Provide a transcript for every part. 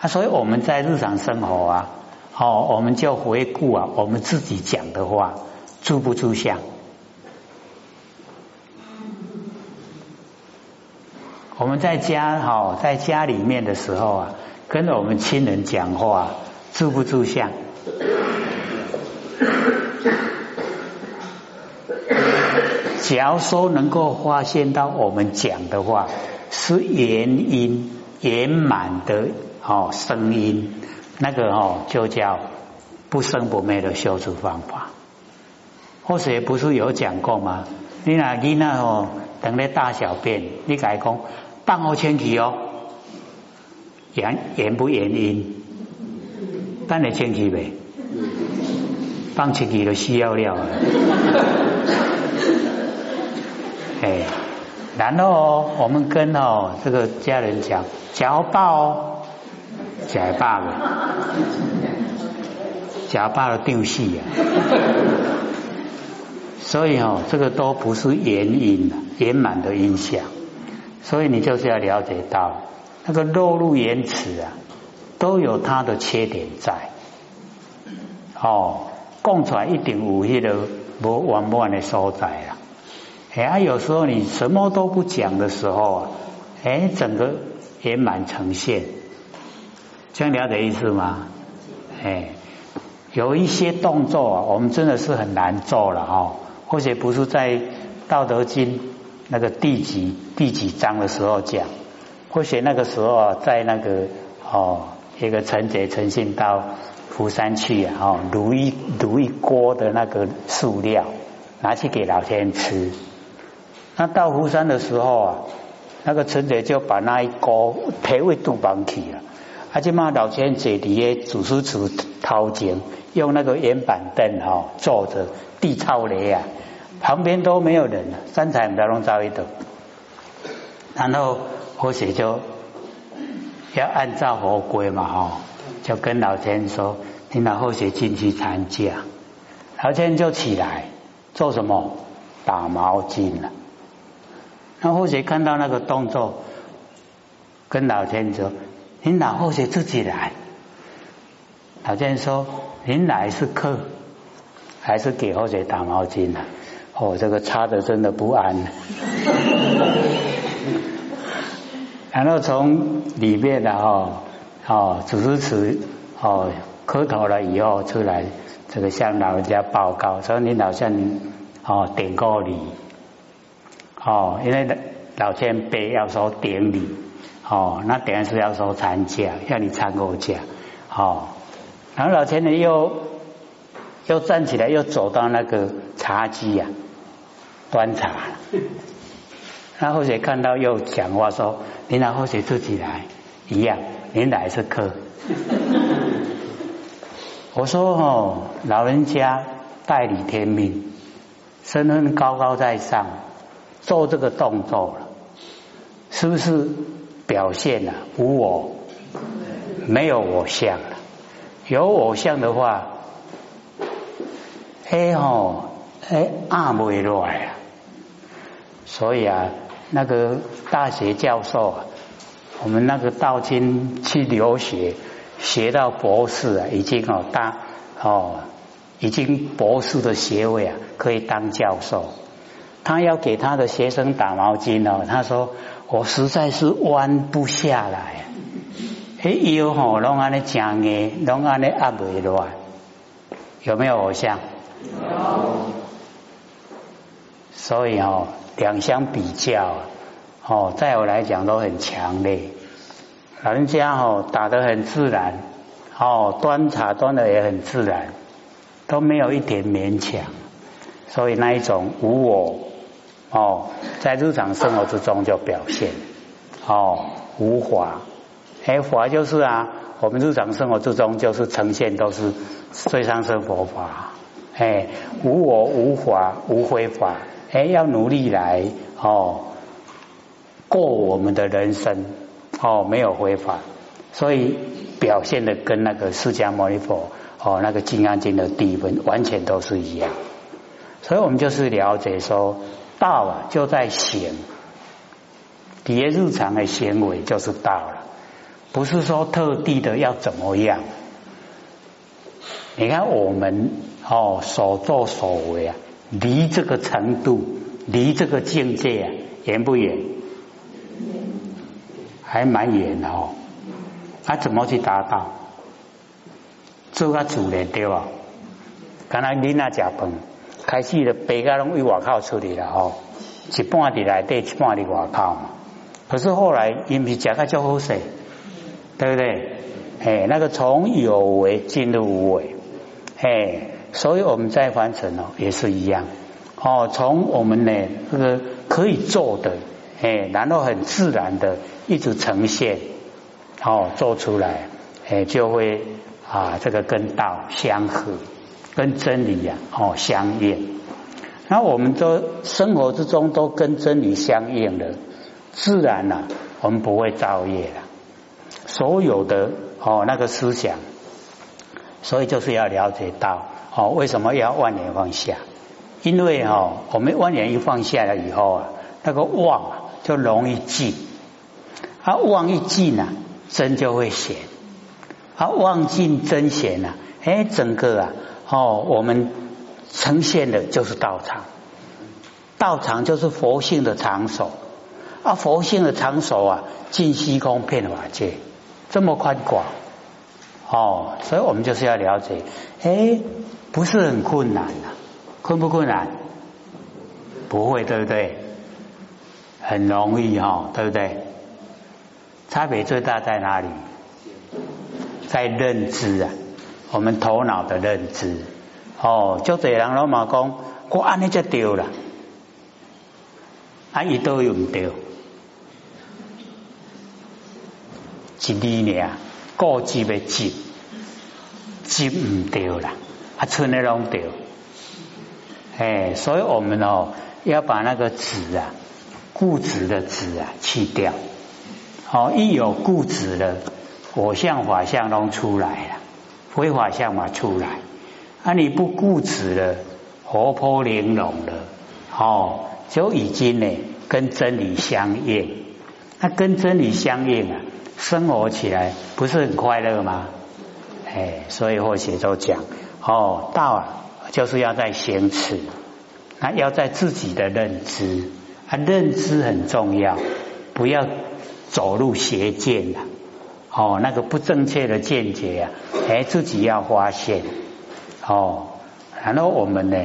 啊，所以我们在日常生活啊，哦，我们就回顾啊，我们自己讲的话，住不住相？我们在家哈，在家里面的时候啊，跟我们亲人讲话，住不住相？只要说能够发现到我们讲的话是原因圆满的哦声音，那个哦就叫不生不灭的修持方法。或者不是有讲过吗？你那你那哦等咧大小便，你改讲。放好前去哦，原原不原因？等你前去呗，放前去就需要了。哎，然后我们跟哦这个家人讲，假爆哦，假爆了，假爆了丢戏啊！所以哦，这个都不是原因圆满的影响。所以你就是要了解到，那个落入言辞啊，都有它的缺点在。哦，供出来一定有迄个不完不完的所在啊。哎，有时候你什么都不讲的时候啊，哎，整个圆满呈现，这样了解意思吗？哎，有一些动作啊，我们真的是很难做了哦，或者不是在《道德经》。那个第几第几章的时候讲，或许那个时候啊在那个哦一个陈杰诚信到福山去啊，哦卤一卤一锅的那个塑料拿去给老天吃。那到福山的时候啊，那个陈杰就把那一锅提位肚绑起了，而且嘛老天坐底下主书处掏井，用那个圆板凳哈坐着地超雷啊。旁边都没有人，三彩不要弄糟一点。然后或许就要按照佛规嘛，哈，就跟老天说：“你拿后学进去参加。”老天就起来做什么？打毛巾了。那后学看到那个动作，跟老天说：“您老后学自己来。”老天说：“您来是客，还是给后学打毛巾呢？”哦，这个擦的真的不安。然后从里面的哦哦主持词哦磕头了以后出来，这个向老人家报告说：“你老向哦点过礼哦，因为老前辈要说典礼哦，那等于是要说参加，要你参过价哦。然后老前人又又站起来，又走到那个茶几呀。”端茶，那后学看到又讲话说：“你拿后学自己来，一样，您来是客。”我说：“哦，老人家代理天命，身份高高在上，做这个动作了，是不是表现了无我？没有我相了。有我相的话，哎吼，哎阿不会来啊。”所以啊，那个大学教授啊，我们那个道经去留学，学到博士啊，已经哦大哦，已经博士的学位啊，可以当教授。他要给他的学生打毛巾哦，他说我实在是弯不下来，哎腰吼拢安尼讲的，拢安尼压不来，有没有偶像？有。所以哦。两相比较，哦，在我来讲都很强烈。人家哦打得很自然，哦端茶端的也很自然，都没有一点勉强。所以那一种无我，哦，在日常生活之中就表现，哦无法，哎法就是啊，我们日常生活之中就是呈现都是最上生佛法，哎无我无法无非法。哎，要努力来哦，过我们的人生。哦，没有违法，所以表现的跟那个释迦牟尼佛哦，那个金刚经的第一分完全都是一样。所以我们就是了解说，道啊就在行，底下日常的行为就是道了。不是说特地的要怎么样。你看我们哦所作所为啊，离这个程度，离这个境界啊，远不远？还蛮远的哦。他怎么去达到？做个主人对吧？刚才你那食饭，开始的白家拢为外口处理了哦，一半伫内底，一半伫外口嘛。可是后来因为食个较好势，对不对？哎，那个从有为进入无为。哎，所以我们在凡尘哦也是一样哦，从我们呢这个可以做的，哎，然后很自然的一直呈现哦做出来，哎就会啊这个跟道相合，跟真理呀哦相应。那我们都生活之中都跟真理相应的，自然呐我们不会造业了。所有的哦那个思想。所以就是要了解到哦，为什么要万年放下？因为哦，我们万年一放下了以后啊，那个妄就容易进，啊妄一进呢，真就会显，啊妄进真显呐，哎，整个啊哦，我们呈现的就是道场，道场就是佛性的场所，啊佛性的场所啊，尽虚空遍法界，这么宽广。哦，所以我们就是要了解，哎，不是很困难的，困不困难？不会，对不对？很容易哈，对不对？差别最大在哪里？在认知啊，我们头脑的认知。哦，就这人老马讲，我安尼就丢了，啊，伊都用丢，一理念。固执的执，执唔掉啦，啊，存的拢掉，哎，所以我们哦要把那个执啊，固执的执啊去掉，哦，一有固执的，我相法相都出来了，非法相嘛出来，啊，你不固执了，活泼玲珑了，哦，就已经呢跟真理相应，那跟真理相应啊。生活起来不是很快乐吗？哎，所以或许都讲哦，道啊就是要在行持，那要在自己的认知，啊，认知很重要，不要走入邪见了。哦，那个不正确的见解呀，哎，自己要发现哦。然后我们呢，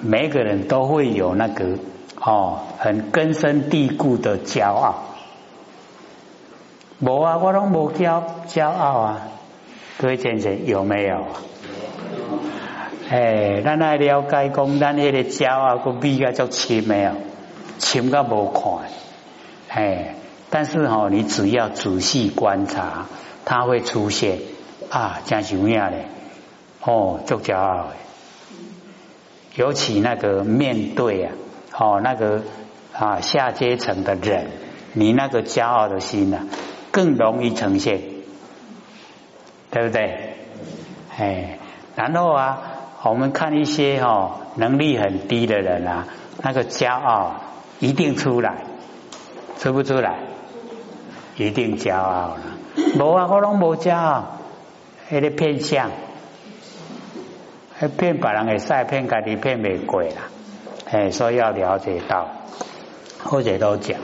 每个人都会有那个哦，很根深蒂固的骄傲。无啊，我拢无骄骄傲啊！各位先生有没有？哎，咱来了解讲，咱迄个骄傲个比较就深没有？深个无看，哎，但是吼，你只要仔细观察，它会出现啊，真什么样嘞？哦，就骄傲，尤其那个面对啊，哦，那个啊下阶层的人，你那个骄傲的心呐。更容易呈现，对不对？哎，然后啊，我们看一些哈能力很低的人啊，那个骄傲一定出来，出不出来？一定骄傲了。无啊，我拢无骄傲，迄个骗相，骗别人会使，骗家己骗未过啦。哎，所以要了解到，或者都讲，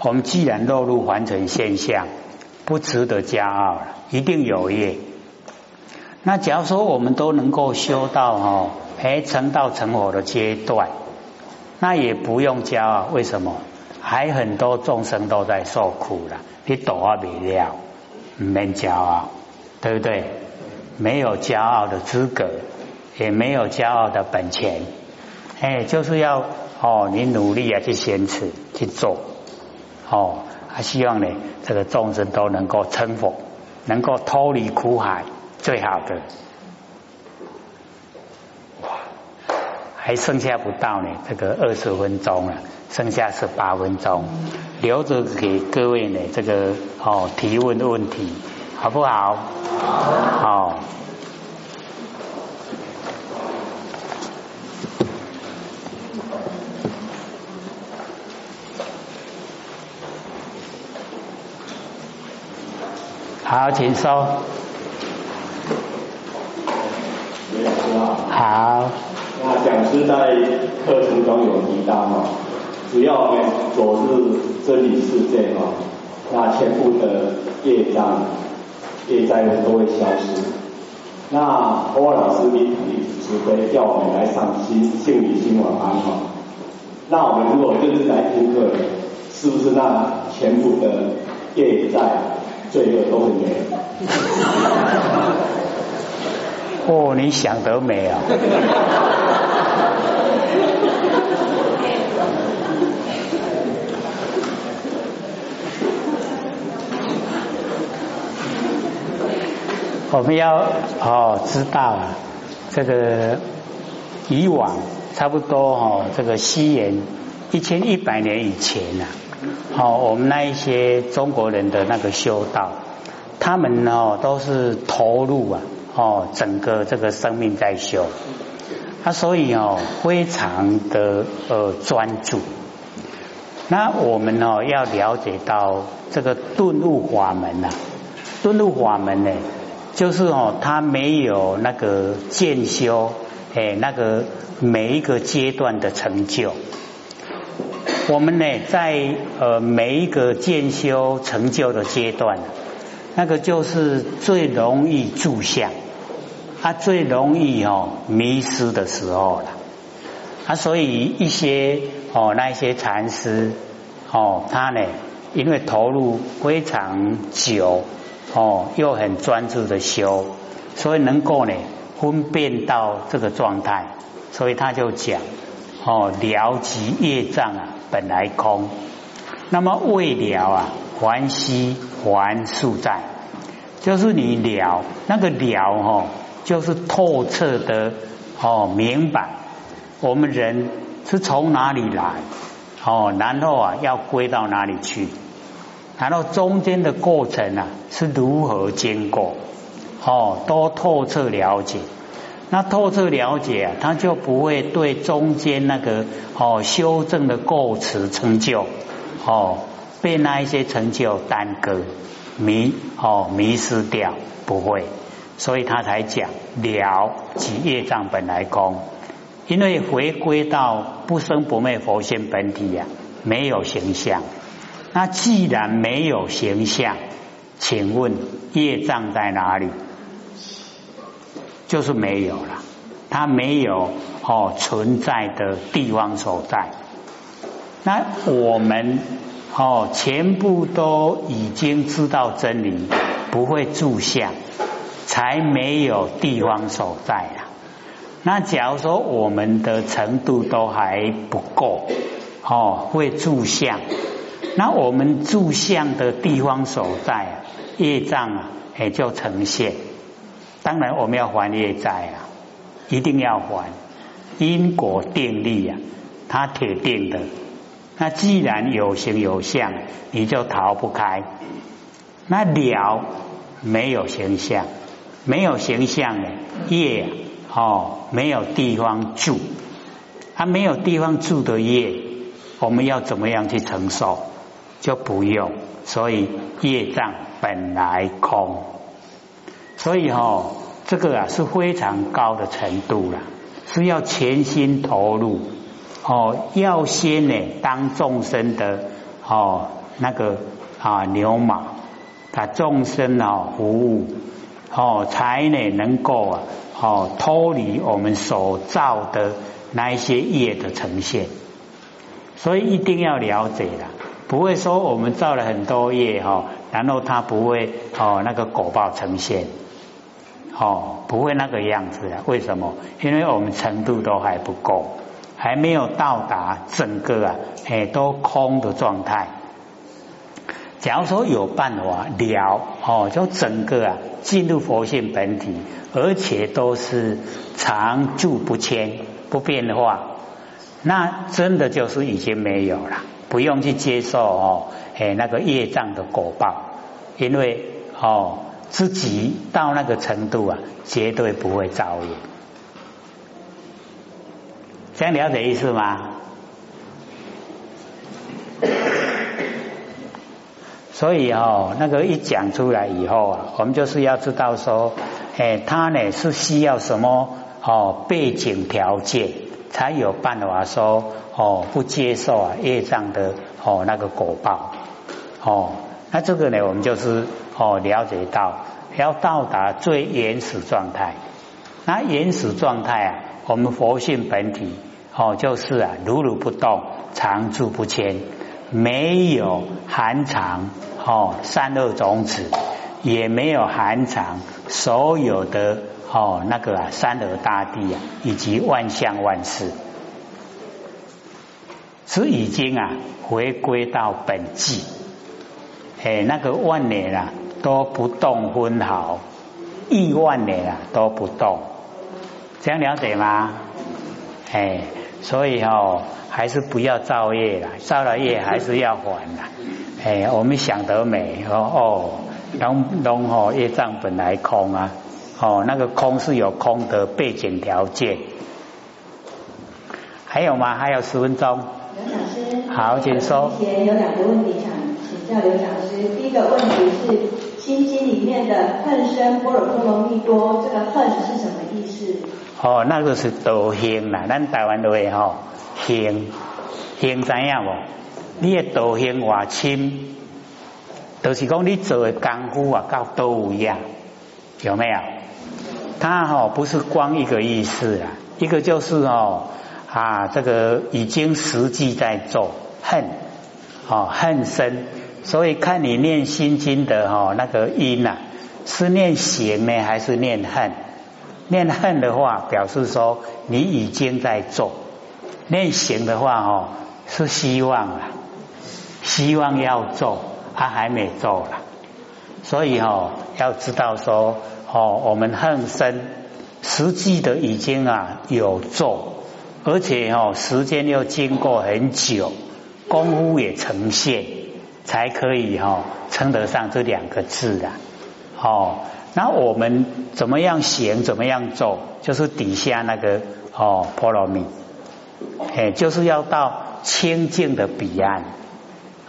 我们既然落入凡尘现象。不值得骄傲了，一定有业。那假如说我们都能够修到哦，哎成道成佛的阶段，那也不用骄傲。为什么？还很多众生都在受苦了，你躲啊不了，没骄傲，对不对？没有骄傲的资格，也没有骄傲的本钱。哎，就是要哦，你努力啊去坚持去做，哦。他希望呢，这个众生都能够成佛，能够脱离苦海，最好的。哇还剩下不到呢，这个二十分钟了，剩下十八分钟，留着给各位呢，这个哦提问的问题，好不好？好。好，请说。好。那讲师在课程中有提到哈，只要我们走入真理世界哈，那全部的业障、业灾都会消失。那欧老师你你慈悲叫我们来上心性理心晚安哈。那我们如果就是来听课，是不是那全部的业债罪恶都会没有？哦，你想得美啊！我们要哦知道啊，这个以往差不多哦，这个西元一千一百年以前呐，好，我们那一些中国人的那个修道，他们哦都是投入啊。哦，整个这个生命在修，他所以哦非常的呃专注。那我们哦要了解到这个顿悟法门呐，顿悟法门呢，就是哦他没有那个渐修，哎那个每一个阶段的成就。我们呢在呃每一个渐修成就的阶段，那个就是最容易住相。他最容易哦迷失的时候了，啊，所以一些哦那些禅师哦，他呢因为投入非常久哦，又很专注的修，所以能够呢分辨到这个状态，所以他就讲哦了即业障啊本来空，那么未了啊还息还数在，就是你了那个了哦。就是透彻的哦，明白。我们人是从哪里来哦，然后啊要归到哪里去，然后中间的过程啊是如何经过哦，都透彻了解。那透彻了解啊，他就不会对中间那个哦修正的过词成就哦被那一些成就耽搁迷哦迷失掉，不会。所以他才讲了即业障本来空，因为回归到不生不灭佛性本体呀，没有形象。那既然没有形象，请问业障在哪里？就是没有了，它没有哦存在的地方所在。那我们哦全部都已经知道真理，不会住相。才没有地方所在啊！那假如说我们的程度都还不够哦，会住相，那我们住相的地方所在啊，业障啊也就呈现。当然我们要还业债啊，一定要还因果定力啊，它铁定的。那既然有形有相，你就逃不开。那了没有形象。没有形象的业哦，没有地方住，它没有地方住的业，我们要怎么样去承受？就不用，所以业障本来空，所以哈，这个啊是非常高的程度了，是要全心投入。哦，要先呢当众生的哦那个啊牛马，把众生啊服务。哦，才呢能够啊，哦脱离我们所造的那一些业的呈现，所以一定要了解了，不会说我们造了很多业哈，然后它不会哦那个果报呈现，哦不会那个样子的，为什么？因为我们程度都还不够，还没有到达整个啊哎都空的状态。假如说有办法了哦，就整个啊进入佛性本体，而且都是常住不迁不变的话，那真的就是已经没有了，不用去接受哦，哎那个业障的果报，因为哦自己到那个程度啊，绝对不会遭遇。这样了解意思吗？所以哦，那个一讲出来以后啊，我们就是要知道说，哎，他呢是需要什么哦背景条件，才有办法说哦不接受啊业障的哦那个果报哦。那这个呢，我们就是哦了解到要到达最原始状态。那原始状态啊，我们佛性本体哦就是啊如如不动，常住不迁。没有含藏哦善恶种子，也没有含藏所有的哦那个啊三河大地啊，以及万象万事，是已经啊回归到本际，哎那个万年啊都不动分毫，亿万年啊都不动，这样了解吗？哎，所以哦。还是不要造业了，造了业还是要还的。哎，我们想得美哦哦，龙龙哦业障本来空啊，哦那个空是有空的背景条件。还有吗？还有十分钟。刘老师，好，请说。前有两个问题想请教刘老师。第一个问题是《心经》里面的“恨生波若波罗蜜多”，这个“恨”是什么意思？哦，那个是道行啦，咱台湾都会吼。行行怎样无？你的道行话深，就是讲你做的功夫啊，到都一样，有没有？他哈不是光一个意思啊，一个就是哦啊，这个已经实际在做恨哦恨深，所以看你念心经的哈那个音呐，是念行呢还是念恨？念恨的话，表示说你已经在做。念行的话哦，是希望啊，希望要做，他还没做了，所以哦，要知道说哦，我们恨生实际的已经啊有做，而且哦时间又经过很久，功夫也呈现，才可以哈称得上这两个字的哦。那我们怎么样行，怎么样做，就是底下那个哦波罗蜜。哎，就是要到清净的彼岸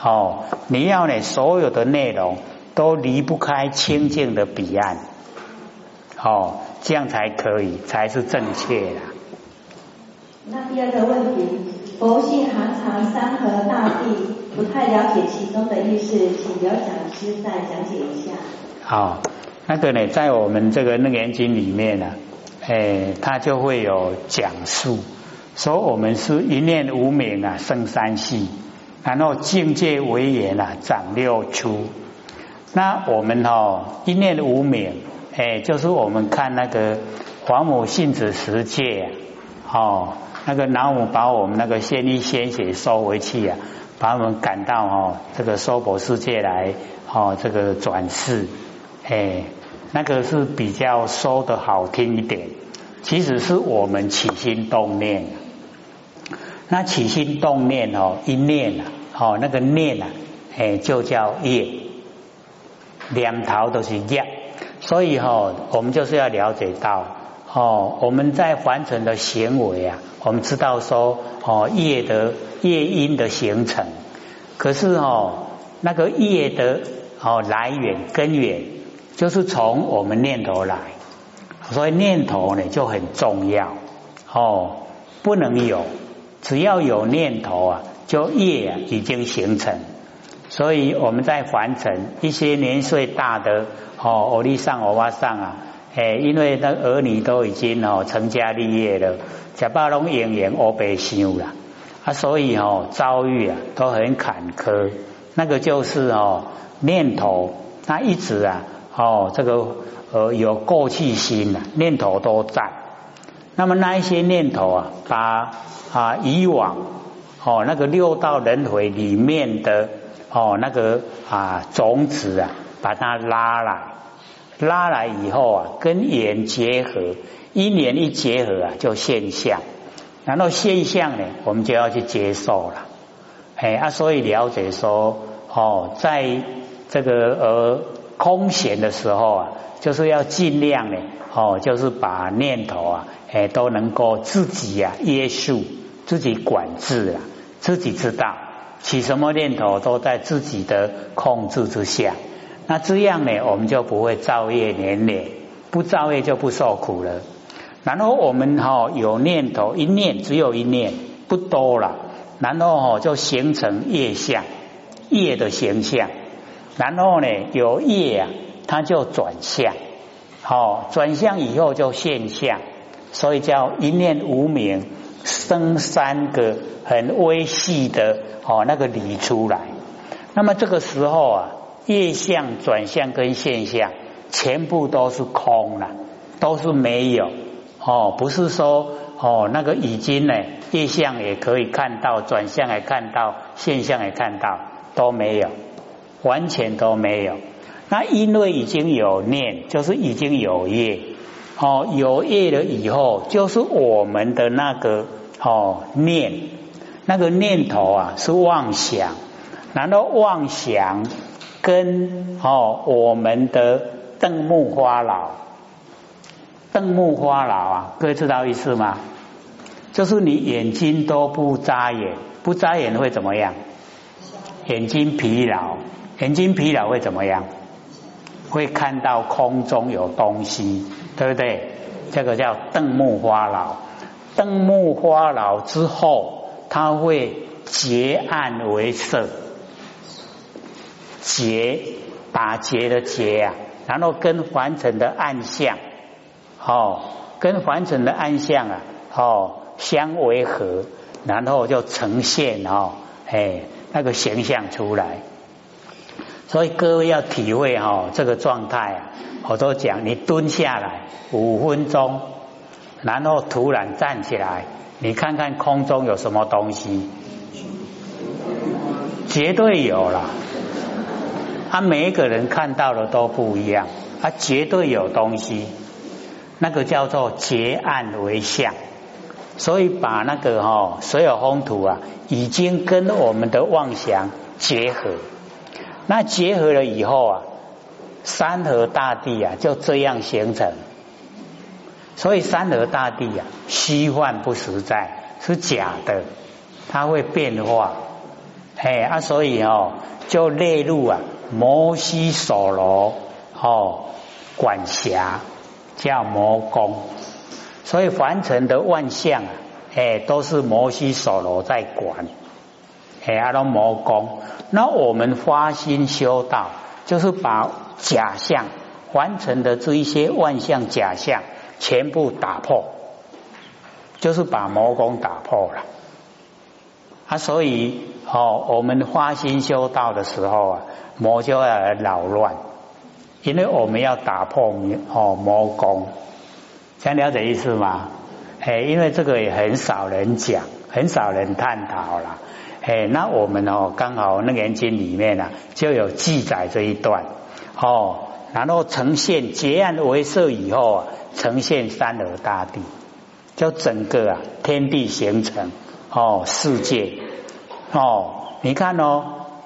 哦！你要呢，所有的内容都离不开清净的彼岸哦，这样才可以，才是正确的。那第二个问题，佛性含藏山河大地，不太了解其中的意思，请刘讲师再讲解一下。好，那个呢，在我们这个《楞严经》里面呢，哎，它就会有讲述。说我们是一念无明啊，生三系，然后境界为缘啊，长六出。那我们哦，一念无明，哎，就是我们看那个黄母性子十界哦，那个南母把我们那个仙衣鲜血收回去啊，把我们赶到哦这个娑婆世界来哦，这个转世，哎，那个是比较说的好听一点，其实是我们起心动念。那起心动念哦，一念啊，哦那个念啊，哎就叫业，两头都是业，所以哈，我们就是要了解到哦，我们在凡尘的行为啊，我们知道说哦业的业因的形成，可是哦那个业的哦来源根源就是从我们念头来，所以念头呢就很重要哦，不能有。只要有念头啊，就业啊已经形成。所以我们在凡尘一些年岁大的哦，欧利上、欧巴上啊，哎，因为那儿女都已经哦成家立业了，假巴龙演员欧白修了啊，所以哦遭遇啊都很坎坷。那个就是哦念头，他一直啊哦这个呃有过去心啊，念头都在。那么那一些念头啊，把啊以往哦那个六道轮回里面的哦那个啊种子啊，把它拉来，拉来以后啊，跟缘结合，一年一结合啊，就现象。然后现象呢，我们就要去接受了。哎啊，所以了解说哦，在这个呃空闲的时候啊，就是要尽量呢哦，就是把念头啊。哎，都能够自己呀约束，自己管制啊，自己知道起什么念头都在自己的控制之下。那这样呢，我们就不会造业连连，不造业就不受苦了。然后我们哈有念头一念，只有一念，不多了。然后哈就形成业相，业的形象。然后呢有业啊，它就转向，好转向以后就现象，所以叫一念无明生三个很微细的哦那个理出来。那么这个时候啊，业相转向跟现象全部都是空了，都是没有哦，不是说哦那个已经呢业相也可以看到，转向也看到，现象也看到，都没有。完全都没有，那因为已经有念，就是已经有业，哦，有业了以后，就是我们的那个哦念，那个念头啊是妄想，然后妄想跟哦我们的瞪目花老，瞪目花老啊，各位知道意思吗？就是你眼睛都不眨眼，不眨眼会怎么样？眼睛疲劳。眼睛疲劳会怎么样？会看到空中有东西，对不对？这个叫瞪目花老。瞪目花老之后，它会结暗为色，结打结的结啊，然后跟凡尘的暗相，哦，跟凡尘的暗相啊，哦相为合，然后就呈现哦，哎，那个形象出来。所以各位要体会哈这个状态啊，我都讲你蹲下来五分钟，然后突然站起来，你看看空中有什么东西，绝对有了。他每一个人看到的都不一样，他绝对有东西，那个叫做结案为相。所以把那个哈所有风土啊，已经跟我们的妄想结合。那结合了以后啊，山河大地啊就这样形成。所以山河大地啊，虚幻不实在，是假的，它会变化。哎啊，所以哦，就列入啊摩西所罗哦管辖叫摩宫。所以凡尘的万象啊，哎都是摩西所罗在管。哎，阿罗摩公，那我们发心修道，就是把假象完成的这一些万象假象全部打破，就是把魔功打破了。啊，所以哦，我们发心修道的时候啊，魔就要来扰乱，因为我们要打破哦魔功，想了解意思吗？哎，因为这个也很少人讲，很少人探讨了。哎，那我们哦，刚好那个经里面呢，就有记载这一段。哦，然后呈现结案为色以后啊，呈现三河大地，就整个啊天地形成哦世界。哦，你看哦，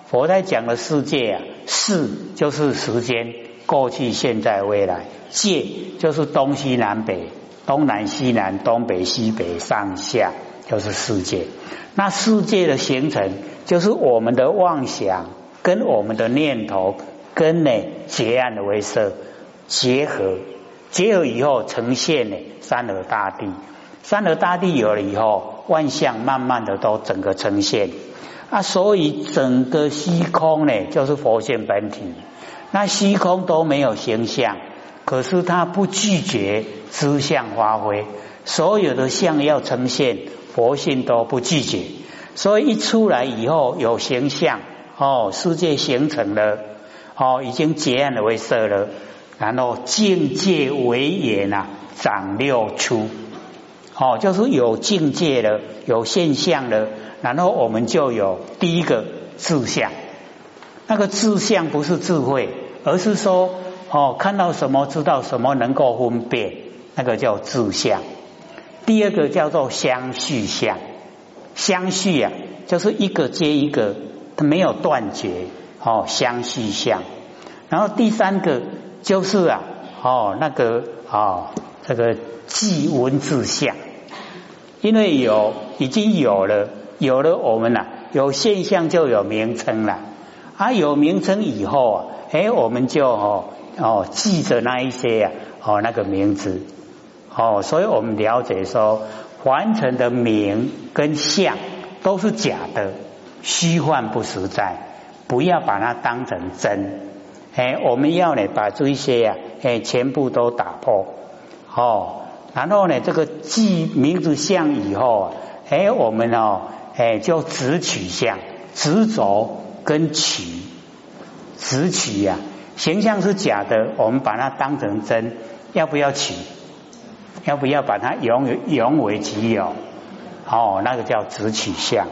佛在讲的世界啊，世就是时间，过去、现在、未来；界就是东西南北、东南西南、东北西北、上下，就是世界。那世界的形成，就是我们的妄想跟我们的念头跟呢结案的为色结合，结合以后呈现呢三河大地。三河大地有了以后，万象慢慢的都整个呈现啊，所以整个虚空呢就是佛性本体。那虚空都没有形象，可是他不拒绝知相发挥，所有的相要呈现。佛性都不拒绝，所以一出来以后有形象哦，世界形成了哦，已经结案为色了，然后境界为眼呐，长六出哦，就是有境界了，有现象了，然后我们就有第一个志向，那个志向不是智慧，而是说哦，看到什么知道什么能够分辨，那个叫志向。第二个叫做相续相，相续啊，就是一个接一个，它没有断绝哦，相续相。然后第三个就是啊，哦那个哦这个记文字相，因为有已经有了，有了我们呐有现象就有名称了，啊，有名称以后啊，哎，我们就哦哦记着那一些呀，哦那个名字，哦，所以我们了解说，凡尘的名跟相都是假的，虚幻不实在，不要把它当成真，哎，我们要呢把这一些呀，哎，全部都打破，哦。然后呢，这个记名字相以后啊，哎，我们哦，哎，就直取相，执着跟取，直取呀，形象是假的，我们把它当成真，要不要取？要不要把它永永为己有？哦，那个叫直取相。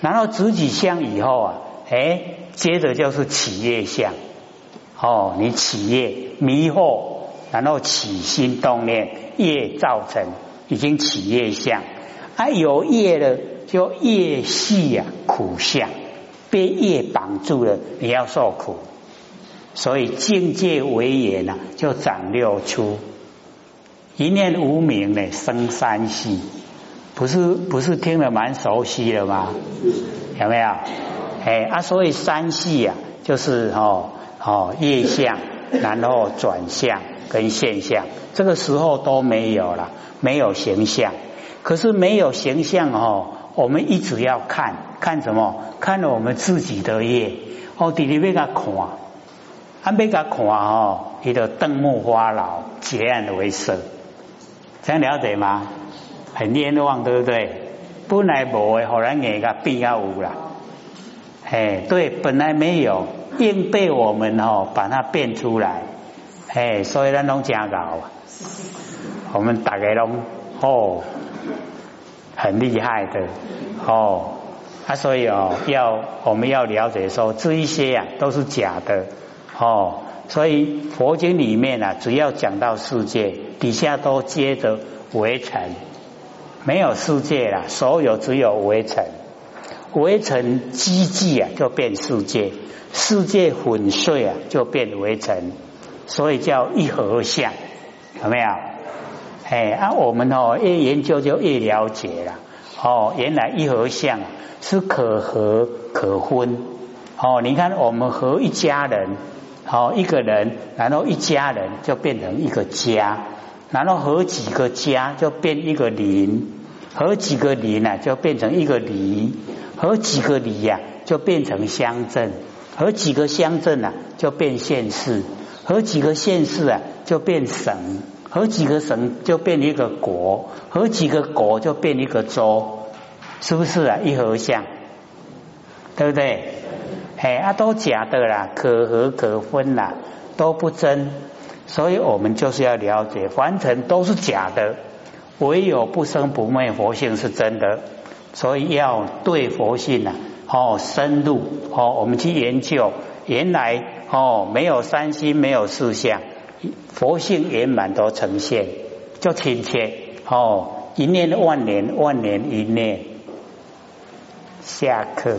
然后直取相以后啊，哎，接着就是企业相。哦，你企业迷惑。然后起心动念，业造成已经起业相，啊有业了就业系呀苦相，被业绑住了，你要受苦。所以境界为也呢，就长六出，一念无名呢生三系，不是不是听得蛮熟悉的吗？有没有？哎啊，所以三系啊，就是哦哦业相，然后转向。跟现象，这个时候都没有了，没有形象。可是没有形象哦，我们一直要看看什么？看了我们自己的业哦，弟弟别个看，还别个看哦，你的瞪目花老，结案为色，这样了解吗？很冤枉，对不对？本来无的，后来眼个变啊有了。哎，对，本来没有，硬被我们哦把它变出来。哎，所以咱拢真搞，我们大家拢哦，很厉害的哦啊，所以哦，要我们要了解说这一些呀都是假的哦，所以佛经里面啊，只要讲到世界，底下都接着围尘，没有世界了，所有只有围尘，围尘积聚啊就变世界，世界粉碎啊就变围尘。所以叫一合相，有没有？哎，啊，我们哦越研究就越了解了。哦，原来一合相是可合可分。哦，你看我们和一家人，好一个人，然后一家人就变成一个家，然后合几个家就变一个邻，合几个邻呢就变成一个里，合几个里呀就变成乡镇，合几个乡镇呢就变县市。和几个县市啊，就变省；和几个省就变一个国；和几个国就变一个州，是不是啊？一合相，对不对？哎啊，都假的啦，可合可分啦，都不真。所以我们就是要了解，凡尘都是假的，唯有不生不灭佛性是真的。所以要对佛性呐，哦，深入哦，我们去研究。原来哦，没有三心，没有四相，佛性圆满都呈现，就亲切哦，一念万年，万年一念。下课。